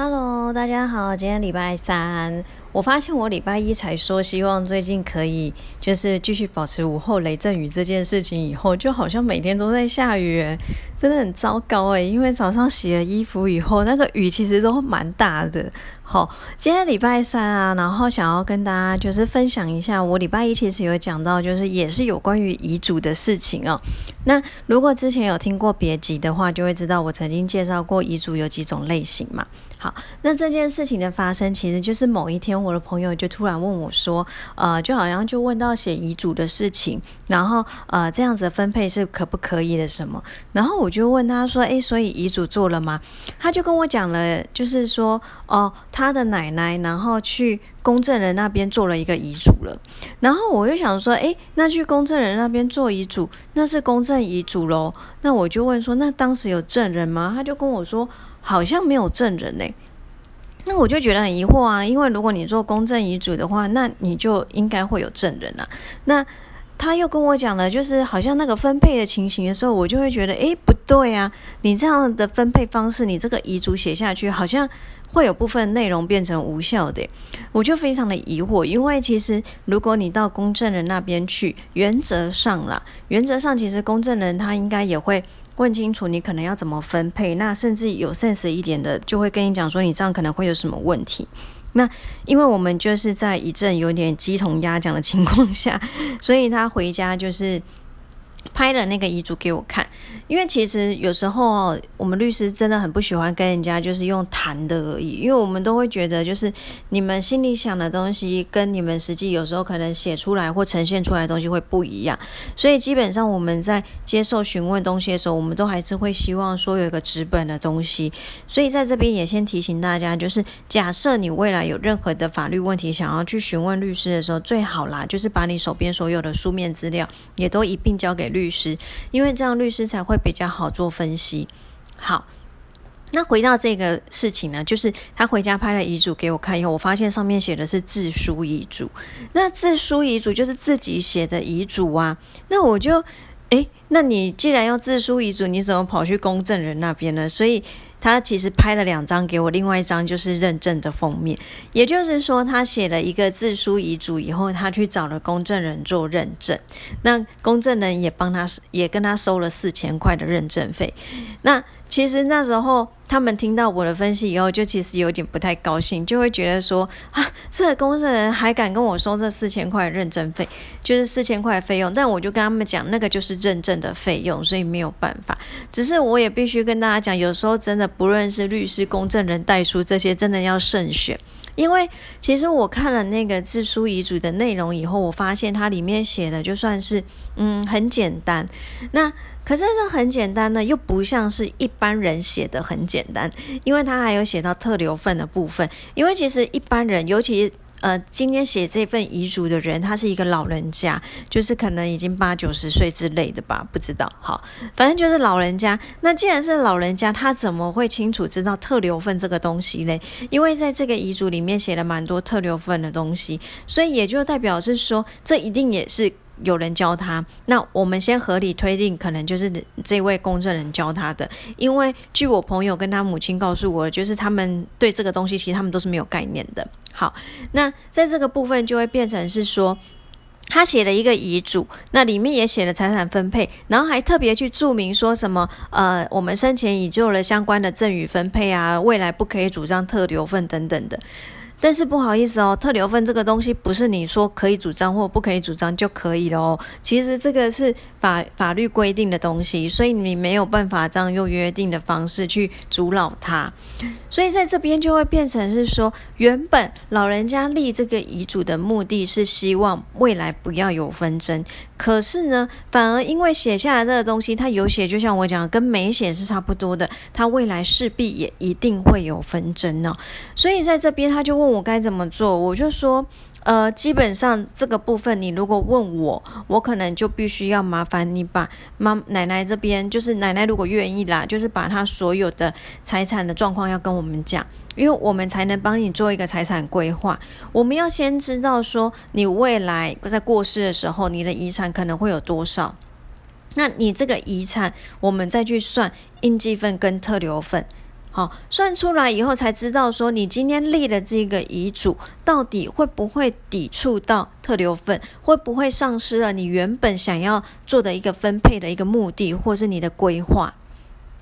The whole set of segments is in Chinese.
Hello，大家好，今天礼拜三，我发现我礼拜一才说希望最近可以就是继续保持午后雷阵雨这件事情，以后就好像每天都在下雨，真的很糟糕诶，因为早上洗了衣服以后，那个雨其实都蛮大的。好，今天礼拜三啊，然后想要跟大家就是分享一下，我礼拜一其实有讲到，就是也是有关于遗嘱的事情哦。那如果之前有听过别集的话，就会知道我曾经介绍过遗嘱有几种类型嘛。好，那这件事情的发生，其实就是某一天，我的朋友就突然问我说，呃，就好像就问到写遗嘱的事情，然后呃，这样子分配是可不可以的什么？然后我就问他说，诶，所以遗嘱做了吗？他就跟我讲了，就是说，哦，他的奶奶，然后去公证人那边做了一个遗嘱了。然后我就想说，诶，那去公证人那边做遗嘱，那是公证遗嘱喽？那我就问说，那当时有证人吗？他就跟我说。好像没有证人呢，那我就觉得很疑惑啊。因为如果你做公证遗嘱的话，那你就应该会有证人啊。那他又跟我讲了，就是好像那个分配的情形的时候，我就会觉得，诶，不对啊！你这样的分配方式，你这个遗嘱写下去，好像会有部分内容变成无效的。我就非常的疑惑，因为其实如果你到公证人那边去，原则上啦，原则上其实公证人他应该也会。问清楚你可能要怎么分配，那甚至有 sense 一点的就会跟你讲说你这样可能会有什么问题。那因为我们就是在一阵有点鸡同鸭讲的情况下，所以他回家就是。拍了那个遗嘱给我看，因为其实有时候我们律师真的很不喜欢跟人家就是用谈的而已，因为我们都会觉得就是你们心里想的东西跟你们实际有时候可能写出来或呈现出来的东西会不一样，所以基本上我们在接受询问东西的时候，我们都还是会希望说有一个纸本的东西。所以在这边也先提醒大家，就是假设你未来有任何的法律问题想要去询问律师的时候，最好啦就是把你手边所有的书面资料也都一并交给。律律师，因为这样律师才会比较好做分析。好，那回到这个事情呢，就是他回家拍了遗嘱给我看以后，我发现上面写的是自书遗嘱。那自书遗嘱就是自己写的遗嘱啊。那我就，诶，那你既然要自书遗嘱，你怎么跑去公证人那边呢？所以。他其实拍了两张给我，另外一张就是认证的封面。也就是说，他写了一个自书遗嘱以后，他去找了公证人做认证。那公证人也帮他，也跟他收了四千块的认证费。那其实那时候他们听到我的分析以后，就其实有点不太高兴，就会觉得说啊，这个公证人还敢跟我收这四千块认证费，就是四千块费用。但我就跟他们讲，那个就是认证的费用，所以没有办法。只是我也必须跟大家讲，有时候真的不论是律师、公证人、代书这些，真的要慎选。因为其实我看了那个自书遗嘱的内容以后，我发现它里面写的就算是嗯很简单，那可是这很简单呢，又不像是一般人写的很简单，因为他还有写到特留份的部分。因为其实一般人，尤其呃，今天写这份遗嘱的人，他是一个老人家，就是可能已经八九十岁之类的吧，不知道。好，反正就是老人家。那既然是老人家，他怎么会清楚知道特留份这个东西嘞？因为在这个遗嘱里面写了蛮多特留份的东西，所以也就代表是说，这一定也是。有人教他，那我们先合理推定，可能就是这位公证人教他的。因为据我朋友跟他母亲告诉我，就是他们对这个东西其实他们都是没有概念的。好，那在这个部分就会变成是说，他写了一个遗嘱，那里面也写了财产分配，然后还特别去注明说什么，呃，我们生前已做了相关的赠与分配啊，未来不可以主张特留份等等的。但是不好意思哦，特留份这个东西不是你说可以主张或不可以主张就可以了哦。其实这个是法法律规定的东西，所以你没有办法这样用约定的方式去阻扰他。所以在这边就会变成是说，原本老人家立这个遗嘱的目的是希望未来不要有纷争，可是呢，反而因为写下来这个东西，他有写，就像我讲，跟没写是差不多的，他未来势必也一定会有纷争呢。所以在这边他就问。我该怎么做？我就说，呃，基本上这个部分，你如果问我，我可能就必须要麻烦你把妈奶奶这边，就是奶奶如果愿意啦，就是把她所有的财产的状况要跟我们讲，因为我们才能帮你做一个财产规划。我们要先知道说，你未来在过世的时候，你的遗产可能会有多少？那你这个遗产，我们再去算应继份跟特留份。好，算出来以后才知道说，你今天立的这个遗嘱到底会不会抵触到特留份，会不会丧失了你原本想要做的一个分配的一个目的，或是你的规划？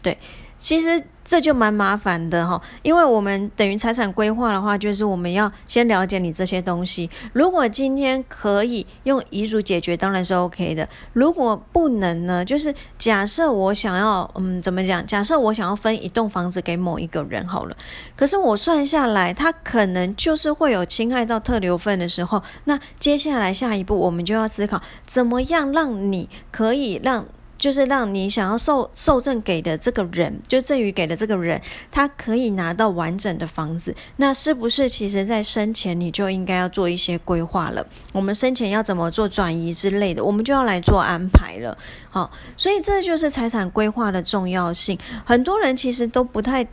对，其实。这就蛮麻烦的哈，因为我们等于财产规划的话，就是我们要先了解你这些东西。如果今天可以用遗嘱解决，当然是 OK 的。如果不能呢，就是假设我想要，嗯，怎么讲？假设我想要分一栋房子给某一个人好了，可是我算下来，他可能就是会有侵害到特留份的时候。那接下来下一步，我们就要思考，怎么样让你可以让。就是让你想要受受赠给的这个人，就赠予给的这个人，他可以拿到完整的房子。那是不是其实在生前你就应该要做一些规划了？我们生前要怎么做转移之类的，我们就要来做安排了。好，所以这就是财产规划的重要性。很多人其实都不太。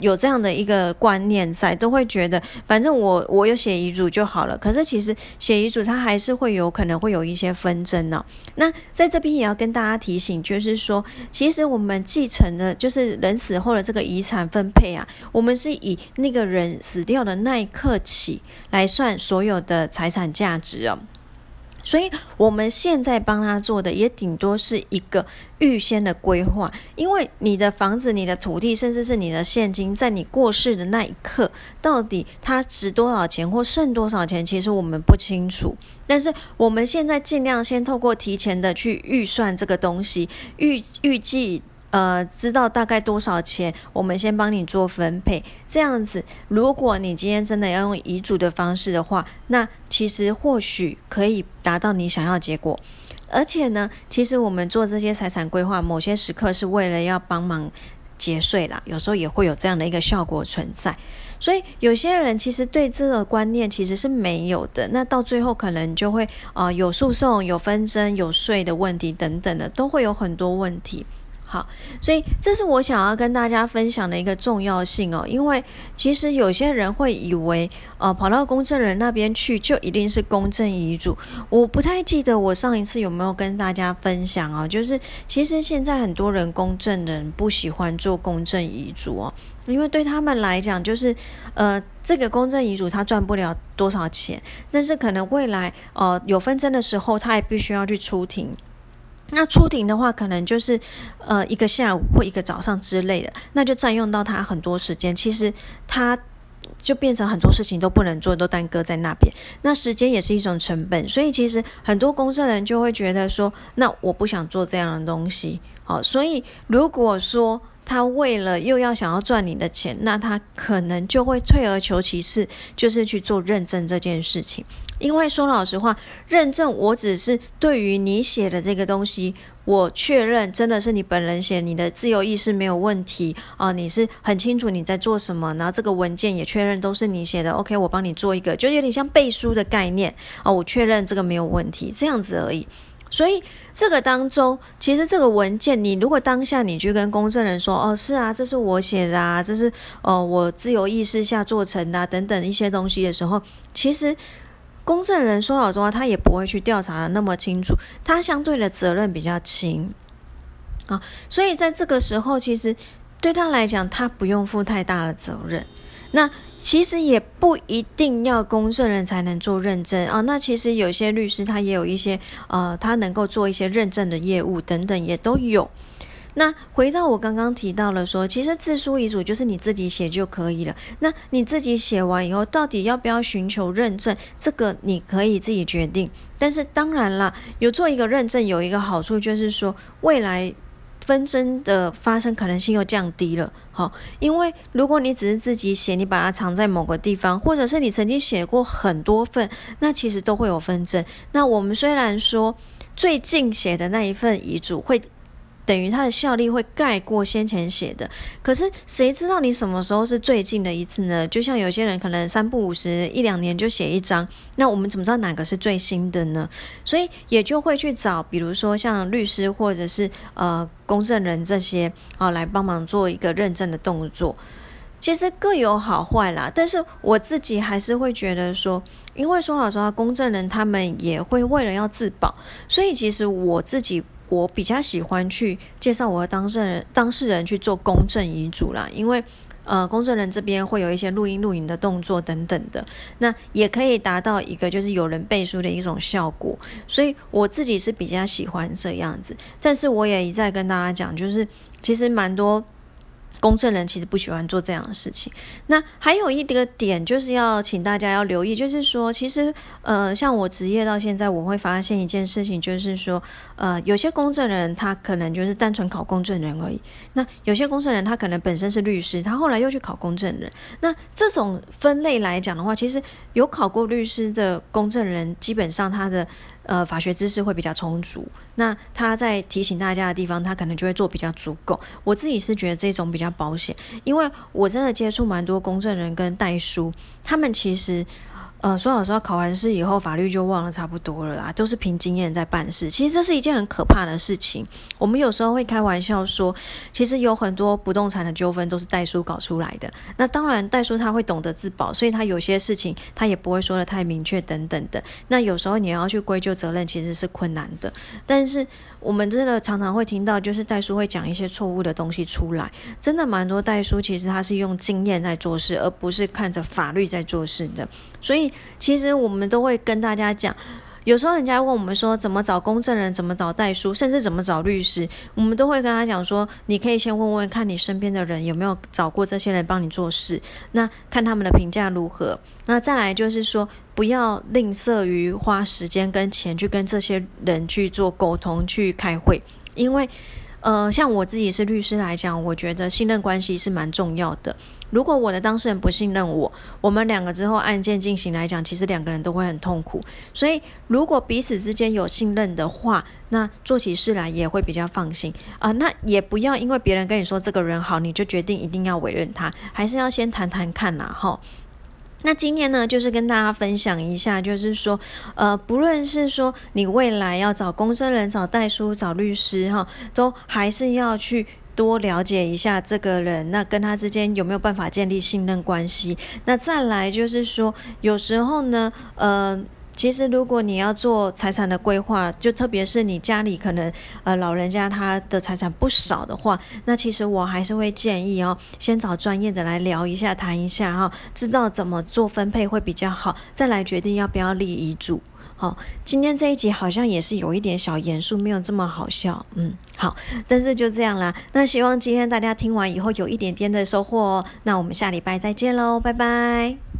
有这样的一个观念在，都会觉得反正我我有写遗嘱就好了。可是其实写遗嘱它还是会有可能会有一些纷争呢。那在这边也要跟大家提醒，就是说，其实我们继承的，就是人死后的这个遗产分配啊，我们是以那个人死掉的那一刻起来算所有的财产价值哦。所以我们现在帮他做的也顶多是一个预先的规划，因为你的房子、你的土地，甚至是你的现金，在你过世的那一刻，到底它值多少钱或剩多少钱，其实我们不清楚。但是我们现在尽量先透过提前的去预算这个东西，预预计。呃，知道大概多少钱，我们先帮你做分配。这样子，如果你今天真的要用遗嘱的方式的话，那其实或许可以达到你想要结果。而且呢，其实我们做这些财产规划，某些时刻是为了要帮忙节税啦，有时候也会有这样的一个效果存在。所以有些人其实对这个观念其实是没有的，那到最后可能就会呃有诉讼、有纷争、有税的问题等等的，都会有很多问题。好，所以这是我想要跟大家分享的一个重要性哦，因为其实有些人会以为，呃，跑到公证人那边去就一定是公证遗嘱。我不太记得我上一次有没有跟大家分享哦，就是其实现在很多人公证人不喜欢做公证遗嘱哦，因为对他们来讲，就是呃，这个公证遗嘱他赚不了多少钱，但是可能未来呃有纷争的时候，他也必须要去出庭。那出庭的话，可能就是呃一个下午或一个早上之类的，那就占用到他很多时间。其实他就变成很多事情都不能做，都耽搁在那边。那时间也是一种成本，所以其实很多公证人就会觉得说，那我不想做这样的东西。好，所以如果说他为了又要想要赚你的钱，那他可能就会退而求其次，就是去做认证这件事情。因为说老实话，认证我只是对于你写的这个东西，我确认真的是你本人写，你的自由意识没有问题啊，你是很清楚你在做什么，然后这个文件也确认都是你写的，OK，我帮你做一个，就有点像背书的概念啊，我确认这个没有问题，这样子而已。所以这个当中，其实这个文件，你如果当下你去跟公证人说，哦，是啊，这是我写的啊，这是哦我自由意识下做成的等等一些东西的时候，其实公证人说老实话，他也不会去调查的那么清楚，他相对的责任比较轻啊，所以在这个时候，其实对他来讲，他不用负太大的责任。那其实也不一定要公证人才能做认证啊。那其实有些律师他也有一些呃，他能够做一些认证的业务等等也都有。那回到我刚刚提到了说，其实自书遗嘱就是你自己写就可以了。那你自己写完以后，到底要不要寻求认证，这个你可以自己决定。但是当然啦，有做一个认证有一个好处就是说未来。纷争的发生可能性又降低了，好，因为如果你只是自己写，你把它藏在某个地方，或者是你曾经写过很多份，那其实都会有纷争。那我们虽然说最近写的那一份遗嘱会。等于它的效力会盖过先前写的，可是谁知道你什么时候是最近的一次呢？就像有些人可能三不五十一两年就写一张，那我们怎么知道哪个是最新的呢？所以也就会去找，比如说像律师或者是呃公证人这些啊，来帮忙做一个认证的动作。其实各有好坏啦，但是我自己还是会觉得说，因为说老实话，公证人他们也会为了要自保，所以其实我自己。我比较喜欢去介绍我的当事人当事人去做公证遗嘱啦，因为呃公证人这边会有一些录音录影的动作等等的，那也可以达到一个就是有人背书的一种效果。所以我自己是比较喜欢这样子，但是我也一再跟大家讲，就是其实蛮多。公证人其实不喜欢做这样的事情。那还有一个点就是要请大家要留意，就是说，其实呃，像我职业到现在，我会发现一件事情，就是说，呃，有些公证人他可能就是单纯考公证人而已。那有些公证人他可能本身是律师，他后来又去考公证人。那这种分类来讲的话，其实有考过律师的公证人，基本上他的。呃，法学知识会比较充足，那他在提醒大家的地方，他可能就会做比较足够。我自己是觉得这种比较保险，因为我真的接触蛮多公证人跟代书，他们其实。呃，说老实话，考完试以后，法律就忘了差不多了啦，都是凭经验在办事。其实这是一件很可怕的事情。我们有时候会开玩笑说，其实有很多不动产的纠纷都是代书搞出来的。那当然，代书他会懂得自保，所以他有些事情他也不会说的太明确等等的。那有时候你要去归咎责任，其实是困难的。但是我们真的常常会听到，就是代书会讲一些错误的东西出来。真的蛮多代书，其实他是用经验在做事，而不是看着法律在做事的。所以，其实我们都会跟大家讲，有时候人家问我们说怎么找公证人，怎么找代书，甚至怎么找律师，我们都会跟他讲说，你可以先问问看你身边的人有没有找过这些人帮你做事，那看他们的评价如何。那再来就是说，不要吝啬于花时间跟钱去跟这些人去做沟通、去开会，因为。呃，像我自己是律师来讲，我觉得信任关系是蛮重要的。如果我的当事人不信任我，我们两个之后案件进行来讲，其实两个人都会很痛苦。所以，如果彼此之间有信任的话，那做起事来也会比较放心啊。那也不要因为别人跟你说这个人好，你就决定一定要委任他，还是要先谈谈看呐，哈。那今天呢，就是跟大家分享一下，就是说，呃，不论是说你未来要找公证人、找代书、找律师，哈，都还是要去多了解一下这个人，那跟他之间有没有办法建立信任关系？那再来就是说，有时候呢，呃。其实，如果你要做财产的规划，就特别是你家里可能呃老人家他的财产不少的话，那其实我还是会建议哦，先找专业的来聊一下、谈一下哈，知道怎么做分配会比较好，再来决定要不要立遗嘱。好，今天这一集好像也是有一点小严肃，没有这么好笑。嗯，好，但是就这样啦。那希望今天大家听完以后有一点点的收获哦。那我们下礼拜再见喽，拜拜。